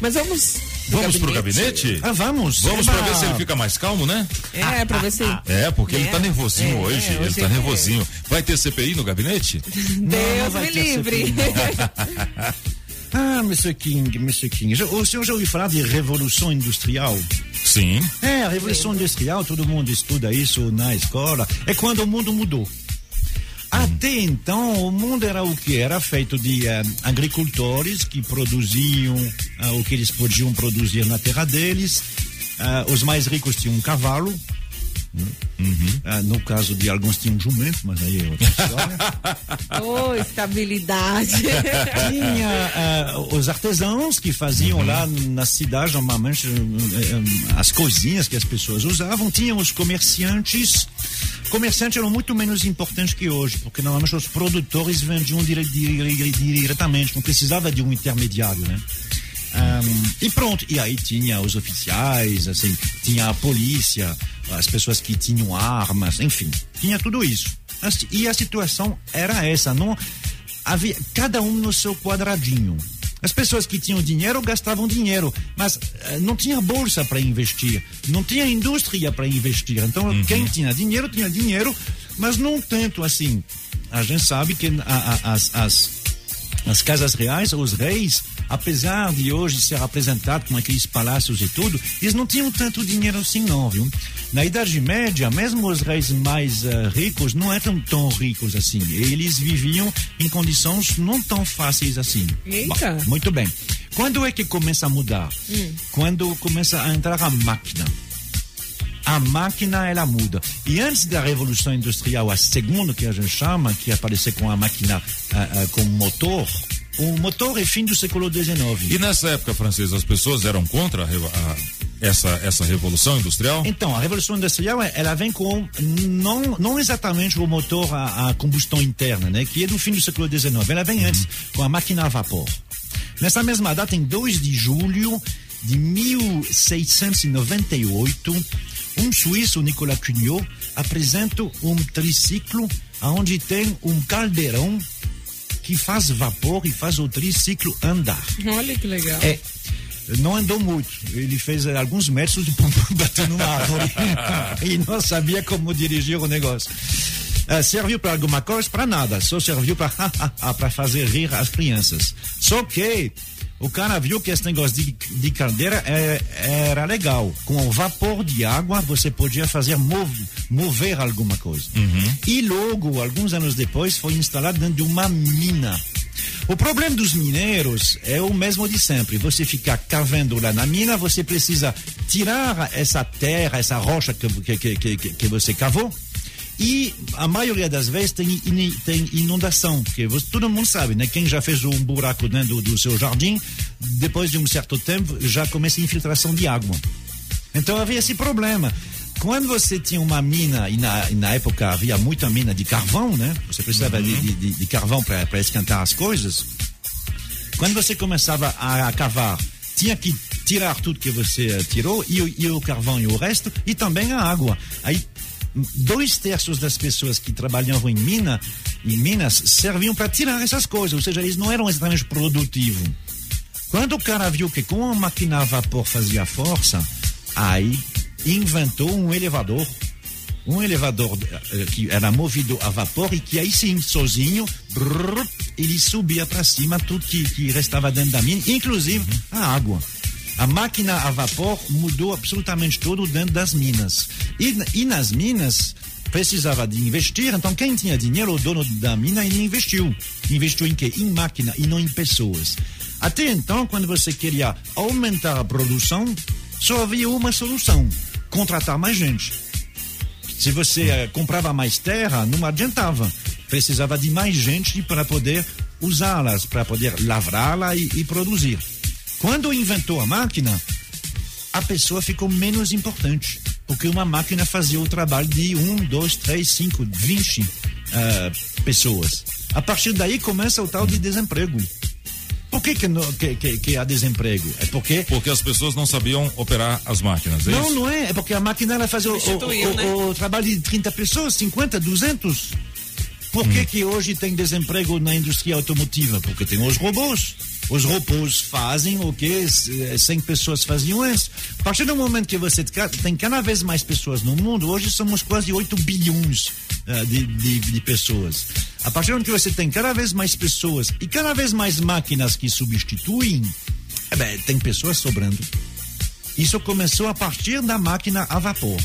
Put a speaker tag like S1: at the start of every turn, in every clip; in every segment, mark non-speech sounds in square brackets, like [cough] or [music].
S1: Mas vamos.
S2: Vamos pro gabinete?
S3: Ah, vamos.
S2: Vamos
S3: Eba.
S2: pra ver se ele fica mais calmo, né?
S1: É, pra ver se.
S2: É, porque ele
S1: É.
S2: tá nervosinho
S1: É,
S2: hoje. Ele
S1: hoje
S2: tá
S1: é.
S2: nervosinho. Vai ter CPI no gabinete? [laughs]
S3: Não,
S1: Deus me livre. [laughs]
S3: Ah, Mr. King, Mr. King. O senhor já ouviu falar de revolução industrial?
S2: Sim.
S3: É, a revolução industrial, todo mundo estuda isso na escola. É quando o mundo mudou. Até então, o mundo era o que? Era feito de eh, agricultores que produziam ah, o que eles podiam produzir na terra deles. Ah, os mais ricos tinham um cavalo. Ah, no caso de alguns tinham jumento, mas aí é outra história. [laughs]
S1: Ô, estabilidade. [laughs]
S3: Tinha ah, os artesãos que faziam lá na cidade normalmente as coisinhas que as pessoas usavam. Tinha os comerciantes. Comerciantes eram muito menos importantes que hoje, porque normalmente os produtores vendiam dire, dire, dire, diretamente, não precisava de um intermediário, né? Ahm, e pronto, e aí tinha os oficiais, assim, tinha a polícia, as pessoas que tinham armas, enfim, tinha tudo isso. E a situação era essa, não havia cada um no seu quadradinho. As pessoas que tinham dinheiro gastavam dinheiro, mas eh, não tinha bolsa para investir, não tinha indústria para investir. Então, quem tinha dinheiro, tinha dinheiro, mas não tanto assim. A gente sabe que a- a- as, as, as casas reais, os reis, apesar de hoje ser apresentado com aqueles palácios e tudo, eles não tinham tanto dinheiro assim não, viu? Na Idade Média, mesmo os reis mais eh, ricos não eram tão ricos assim. Eles viviam em condições não tão fáceis assim.
S1: Eita.
S3: Bom, muito bem. Quando é que começa a mudar? Quando começa a entrar a máquina a máquina ela muda. E antes da Revolução Industrial, a segunda que a gente chama, que apareceu com a máquina ah, ah, com motor, o motor é fim do século XIX.
S2: E nessa época francesa, as pessoas eram contra a a- essa, essa revolução industrial?
S3: Então, a Revolução Industrial, ela vem com não, não exatamente o motor a, a combustão interna, né, que é do fim do século XIX. Ela vem antes com a máquina a vapor. Nessa mesma data, em 2 de julho de 1698, um suíço, Nicolas Cugnot, apresenta um triciclo onde tem um caldeirão que faz vapor e faz o triciclo andar.
S1: Olha que legal.
S3: É. Não andou muito. Ele fez eh, alguns metros e pum, [laughs] bateu numa árvore. [laughs] e não sabia como dirigir o negócio. Eh, serviu para alguma coisa? Para nada. Só serviu para [laughs] fazer rir as crianças. Só que o cara viu que esse negócio de, de caldeira eh, era legal. Com o vapor de água, você podia fazer mov, mover alguma coisa. E logo, alguns anos depois, foi instalado dentro de uma mina. O problema dos mineiros é o mesmo de sempre. Você ficar cavando lá na mina, você precisa tirar essa terra, essa rocha que, que, que, que, que você cavou. E a maioria das vezes tem, tem inundação, porque você- todo mundo sabe, né? Quem já fez um buraco dentro do, seu jardim, depois de um certo tempo, já começa a infiltração de água. Então havia esse problema. Quando você tinha uma mina, e na, e na época havia muita mina de carvão, né? Você precisava de, de, de- de carvão para esquentar as coisas. Quando você começava a, a cavar, tinha que tirar tudo que você tirou, e, o- e o carvão e o resto, e também a água. Aí, dois terços das pessoas que trabalhavam em mina, em minas, serviam para tirar essas coisas, ou seja, eles não eram exatamente produtivos. Quando o cara viu que com a máquina a vapor fazia força, aí inventou um elevador. Um elevador eh, que era movido a vapor e que aí sim, sozinho, brrr, ele subia para cima tudo que, que restava dentro da mina, inclusive a água. A máquina a vapor mudou absolutamente tudo dentro das minas. E, e nas minas precisava de investir, então quem tinha dinheiro, o dono da mina, ele investiu. Investiu em quê? Em máquina e não em pessoas. Até então, quando você queria aumentar a produção, só havia uma solução: contratar mais gente. Se você eh, comprava mais terra, não adiantava. Precisava de mais gente para poder usá-las, para poder lavrá-la e, e produzir. Quando inventou a máquina, a pessoa ficou menos importante. Porque uma máquina fazia o trabalho de um, dois, três, cinco, vinte ah, pessoas. A partir daí começa o tal de desemprego. Por que, que, no- que, que- que há desemprego? É porque
S2: Porque as pessoas não sabiam operar as máquinas, é
S3: não,
S2: isso?
S3: não é. É porque a máquina ela faz o, o, o-
S1: né?
S3: o trabalho de 30 pessoas, 50, 200. Por que, que hoje tem desemprego na indústria automotiva? Porque tem os robôs. Os robôs fazem o que 100 pessoas faziam antes. A partir do momento que você tem cada vez mais pessoas no mundo, hoje somos quase 8 bilhões uh, de, de, de, pessoas. A partir do momento que você tem cada vez mais pessoas e cada vez mais máquinas que substituem, é bem, tem pessoas sobrando. Isso começou a partir da máquina a vapor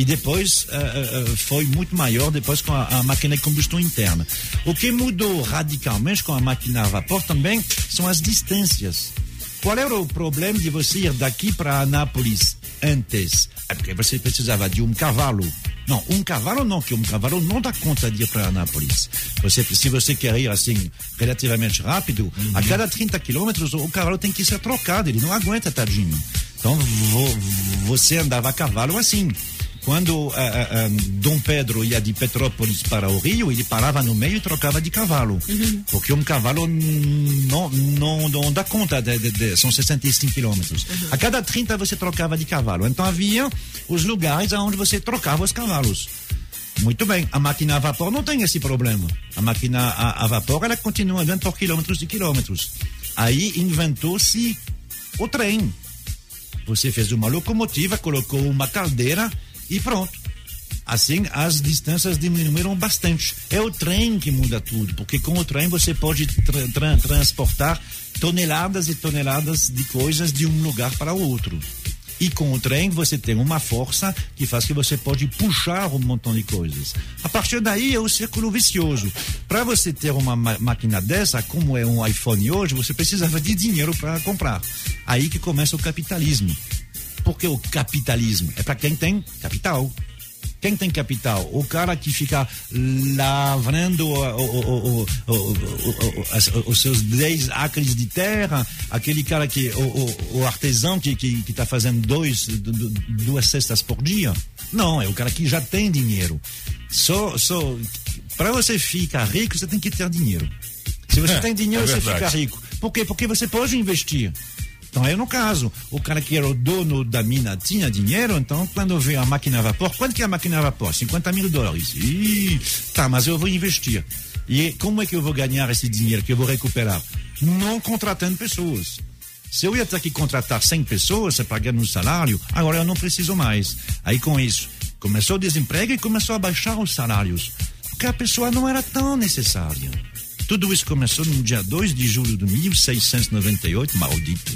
S3: e depois uh, uh, foi muito maior depois com a, a, máquina de combustão interna. O que mudou radicalmente com a máquina a vapor também são as distâncias. Qual era o problema de você ir daqui para Anápolis antes? É porque você precisava de um cavalo. Não, um cavalo não, que um cavalo não dá conta de ir para Anápolis. Você, se você quer ir assim relativamente rápido, uhum. a cada 30 quilômetros o cavalo tem que ser trocado, ele não aguenta, tadinho. Então vo, você andava a cavalo assim. Quando uh, uh, Dom Pedro ia de Petrópolis para o Rio, ele parava no meio e trocava de cavalo. Uhum. Porque um cavalo não, não, não dá conta, de, de, de, são 65 quilômetros. Uhum. A cada 30 você trocava de cavalo. Então havia os lugares onde você trocava os cavalos. Muito bem, a máquina a vapor não tem esse problema. A máquina a, a vapor, ela continua andando por quilômetros e quilômetros. Aí inventou-se o trem. Você fez uma locomotiva, colocou uma caldeira e pronto. Assim, as distâncias diminuíram bastante. É o trem que muda tudo, porque com o trem você pode tra tra transportar toneladas e toneladas de coisas de um lugar para o outro. E com o trem você tem uma força que faz que você pode puxar um montão de coisas. A partir daí é o círculo vicioso. Para você ter uma máquina dessa, como é um iPhone hoje, você precisava de dinheiro para comprar. Aí que começa o capitalismo. Porque o capitalismo é para quem tem capital. Quem tem capital? O cara que fica lavrando o, o, o, os seus 10 acres de terra, aquele cara que, o, artesão que está que, tá fazendo dois, duas cestas por dia. Não, é o cara que já tem dinheiro. Só, só, para você ficar rico, você tem que ter dinheiro. Se você é, tem dinheiro, é você fica rico. Por quê? Porque você pode investir. Então, aí no caso, o cara que era o dono da mina tinha dinheiro, então quando veio a máquina a vapor, quanto que é a máquina a vapor? 50 mil dólares. Ih, tá, mas eu vou investir. E como é que eu vou ganhar esse dinheiro que eu vou recuperar? Não contratando pessoas. Se eu ia ter que contratar 100 pessoas pagando um salário, agora eu não preciso mais. Aí com isso, começou o desemprego e começou a baixar os salários. Porque a pessoa não era tão necessária. Tudo isso começou no dia 2 de julho de 1698, maldito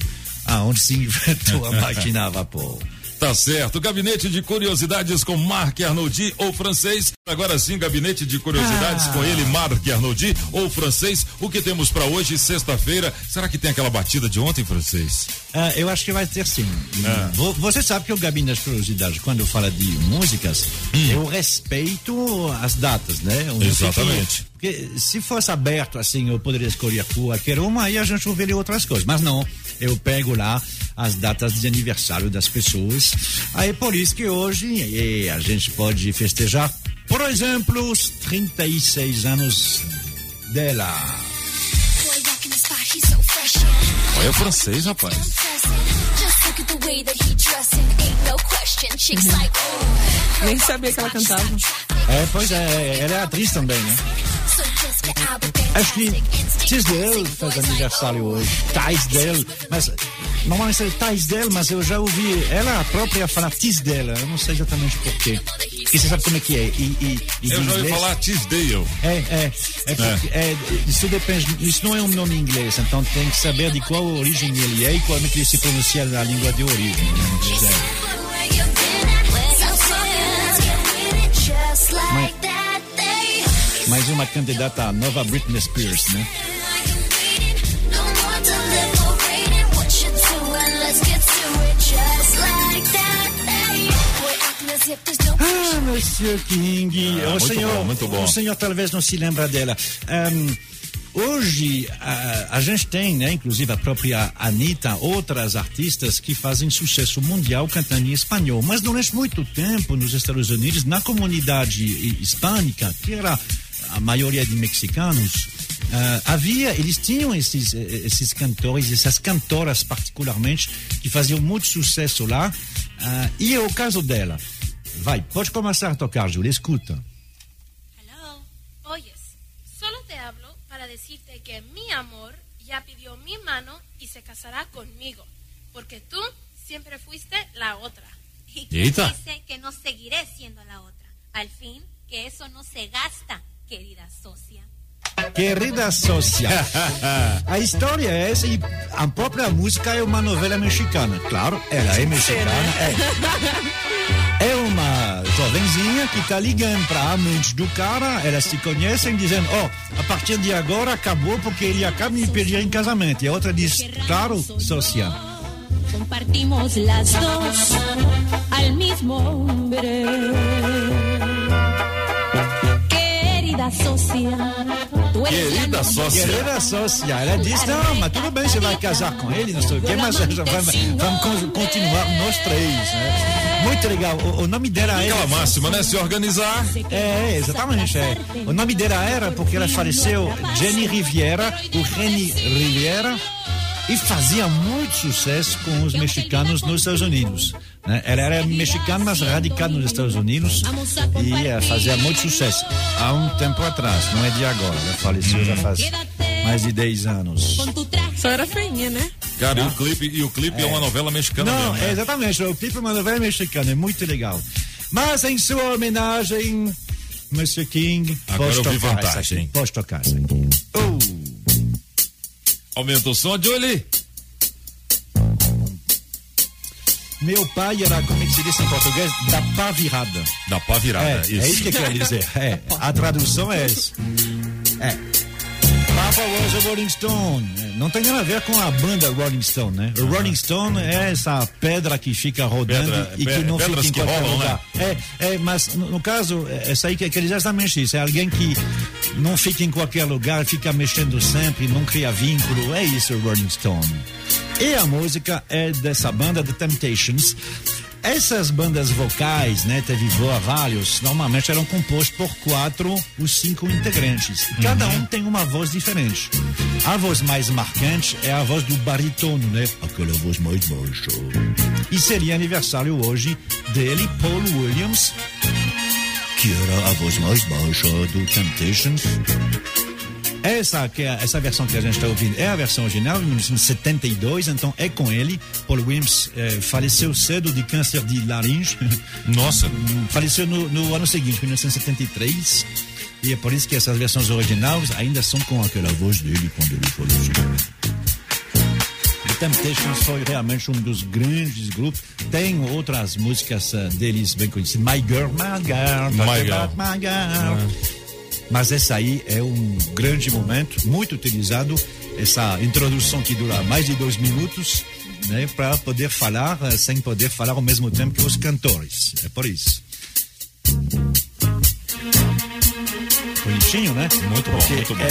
S3: aonde se inventou a máquina a vapor.
S2: Tá certo. Gabinete de Curiosidades com Marc Arnoldi ou francês. Agora sim, gabinete de curiosidades ah. com ele, Marc Arnoldi ou francês. O que temos para hoje, sexta-feira? Será que tem aquela batida de ontem, francês?
S3: Ah, eu acho que vai ter sim. Ah. Você sabe que o gabinete de curiosidades, quando fala de músicas, hum. eu respeito as datas, né?
S2: Eu Exatamente.
S3: Porque se fosse aberto assim, eu poderia escolher qualquer uma, aí a gente ouviria outras coisas. Mas não, eu pego lá as datas de aniversário das pessoas. Aí por isso que hoje a gente pode festejar, por exemplo, os 36 anos dela.
S2: Olha o francês, rapaz.
S1: Nem sabia que ela cantava.
S3: É, pois é, ela é atriz também, né? Acho que Tisdale faz aniversário hoje. Tisdale, mas normalmente é Tisdale, mas eu já ouvi ela própria falar Tisdale. Eu não sei exatamente porquê. E você sabe como é que é? E, e,
S2: e eu já ouvi falar Tisdale.
S3: É, é. é, porque, é. é isso depende. Isso não é um nome inglês, então tem que saber de qual origem ele é e como é que ele se pronuncia na língua de origem. Né? Mas, mais uma candidata à nova Britney Spears, né? Ah, Monsieur King, ah, o, senhor, bom, muito bom. o senhor talvez não se lembra dela. Um, Hoje a, a, gente tem, né, inclusive a própria Anitta, outras artistas que fazem sucesso mundial cantando em espanhol. Mas durante muito tempo nos Estados Unidos, na comunidade hispânica, que era a maioria de mexicanos, uh, havia, eles tinham esses, esses cantores, essas cantoras particularmente, que faziam muito sucesso lá. Uh, e é o caso dela. Vai, pode começar a tocar, Júlia, escuta.
S4: Hello, oyes, solo te hablo para decirte que mi amor ya pidió mi mano y se casará conmigo, porque tú siempre fuiste la otra.
S5: ¿Y
S2: Eita.
S5: dice que no seguiré siendo la otra? Al fin, que eso no se gasta, querida socia.
S3: Querida sócia. [laughs] A história é essa e a própria música é uma novela mexicana. Claro, ela é mexicana. É, é uma jovenzinha que tá ligando para amante do cara, elas se conhecem, dizendo: Ó, a partir de agora acabou porque ele acaba de me pedir em casamento. E a outra diz: Claro, sócia.
S6: Compartimos las dos al mismo hombre. Querida socia,
S2: Querida sócia.
S3: Querida sócia, ela diz: Não, mas tudo bem, você vai casar com ele, não sei o quê, mas vamos, vamos con- continuar nós três, né? Muito legal. O, o nome dela é.
S2: Aquela máxima, né? Se organizar.
S3: É, exatamente. É. O nome dela era porque ela faleceu Jenny Riviera, o Reni Riviera, e fazia muito sucesso com os mexicanos nos Estados Unidos. Né? Ela era mexicana, mas radicada nos Estados Unidos e fazia muito sucesso há um tempo atrás, não é de agora. Ela faleceu já faz mais de 10 anos.
S1: Só era feinha, né?
S2: Cara, e o clipe, e o clipe é. uma novela mexicana
S3: Não,
S2: mesmo.
S3: é
S2: né?
S3: exatamente. O clipe é uma novela mexicana, é muito legal. Mas em sua homenagem, Mr. King,
S2: Agora
S3: pode
S2: eu vi
S3: tocar
S2: vantagem.
S3: Pode tocar essa aqui. Oh.
S2: Aumenta o som, Julie.
S3: Meu pai era, como é que se diz em português? Da pá virada.
S2: Da pá virada.
S3: É, é isso que quer dizer. É, a tradução é essa. É. Papa was a Rolling Stone. É, Não tem nada a ver com a banda Rolling Stone, né? O Rolling Stone é essa pedra que fica rodando
S2: Pedra-
S3: e que não fica em
S2: que
S3: qualquer
S2: rolam, né?
S3: lugar. É, é, mas no, no caso, é, essa aí que quer dizer exatamente isso. É alguém que não fica em qualquer lugar, fica mexendo sempre, não cria vínculo. É isso o Rolling Stone. E a música é dessa banda, The Temptations. Essas bandas vocais, né, teve voa vários, normalmente eram compostos por quatro ou cinco integrantes. E Cada um tem uma voz diferente. A voz mais marcante é a voz do baritono, né? Aquela voz mais baixa. E seria aniversário hoje dele, Paul Williams, que era a voz mais baixa do Temptations. Essa, que é, essa versão que a gente está ouvindo é a versão original, de 1972, então é com ele. Paul Williams eh, faleceu cedo de câncer de laringe. [laughs]
S2: Nossa.
S3: faleceu no, no ano seguinte, 1973. E é por isso que essas versões originais ainda são com aquela voz dele quando ele faleceu. The Temptations foi realmente um dos grandes grupos. Tem outras músicas eh, deles bem conhecidas. My Girl, My Girl,
S2: My Girl.
S3: About My Girl. Mas essa aí é um grande momento, muito utilizado. Essa introdução que dura mais de dois minutos, né, para poder falar eh, sem poder falar ao mesmo tempo que os cantores. É por isso. Bonitinho, né?
S2: Muito bom,
S3: Porque
S2: muito bom.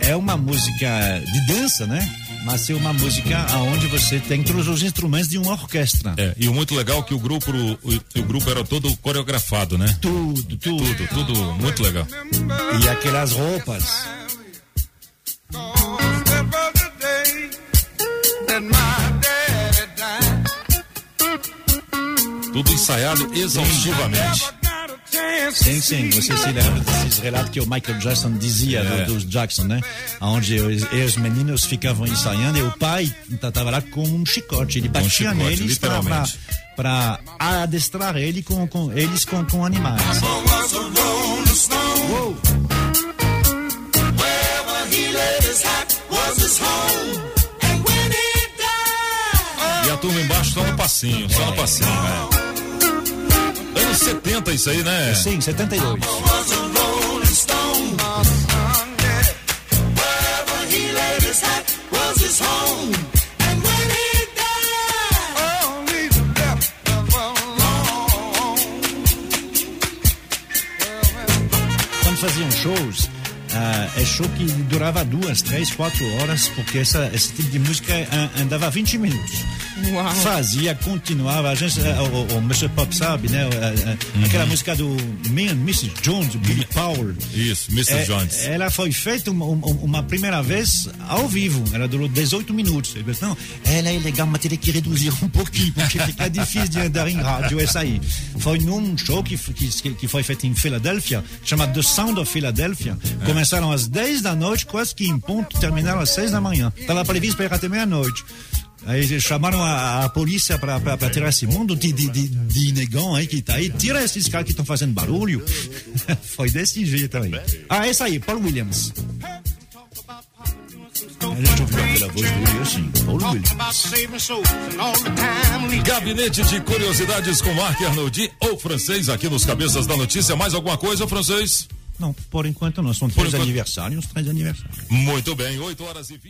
S3: É, é uma música de dança, né? Mas é uma música onde você tem todos os instrumentos de uma orquestra.
S2: É, e o muito legal é que o grupo, o, o grupo era todo coreografado, né?
S3: Tudo, tudo.
S2: Tudo, tudo muito legal.
S3: E aquelas roupas.
S2: Tudo ensaiado exaustivamente.
S3: Sim, sim, você se lembra desses relatos que o Michael Jackson dizia
S2: É.
S3: do- dos Jackson, né? Onde os, os meninos ficavam ensaiando e o pai estava lá com um chicote. Ele batia
S2: chicote,
S3: neles para adestrar ele com, com, eles com, com animais. Uou.
S2: E a turma embaixo só no passinho, só no passinho. É. Anos 70 isso aí, né?
S3: Sim, 72. Quando faziam shows, ah, é show que durava duas, três, quatro horas, porque essa, esse tipo de música ah, andava 20 minutos.
S1: Uau.
S3: fazia, continuava. A gente, eh, o, o, Mr. Pop sabe, né? Eh, eh, Aquela música do Me and Mrs. Jones, Billy Powell.
S2: Isso, Mr.
S3: É,
S2: Jones.
S3: Ela foi feita uma, uma, uma primeira vez ao vivo. Ela durou 18 minutos. Ele disse, não, ela é legal, mas teria que reduzir um pouquinho, porque fica [laughs] difícil de andar em rádio. Essa aí. Foi num show que, que, que foi feito em Filadélfia, chamado The Sound of Philadelphia. Começaram às 10 da noite, quase que em ponto, terminaram às 6 da manhã. Estava previsto para ir até meia-noite. Aí chamaram a, a polícia para tirar esse mundo de, de, de, de negão aí que tá aí. Tira esses caras que estão fazendo barulho. [laughs] Foi desse jeito aí. Ah, essa aí, Paul Williams. A gente ouviu aquela voz dele assim, Paul Williams.
S2: Gabinete de Curiosidades com Marc Arnoldi ou francês aqui nos Cabeças da Notícia. Mais alguma coisa, francês?
S3: Não, por enquanto não. São três
S2: enquanto-
S3: aniversários, três aniversários.
S2: Muito bem, 8 horas e 20.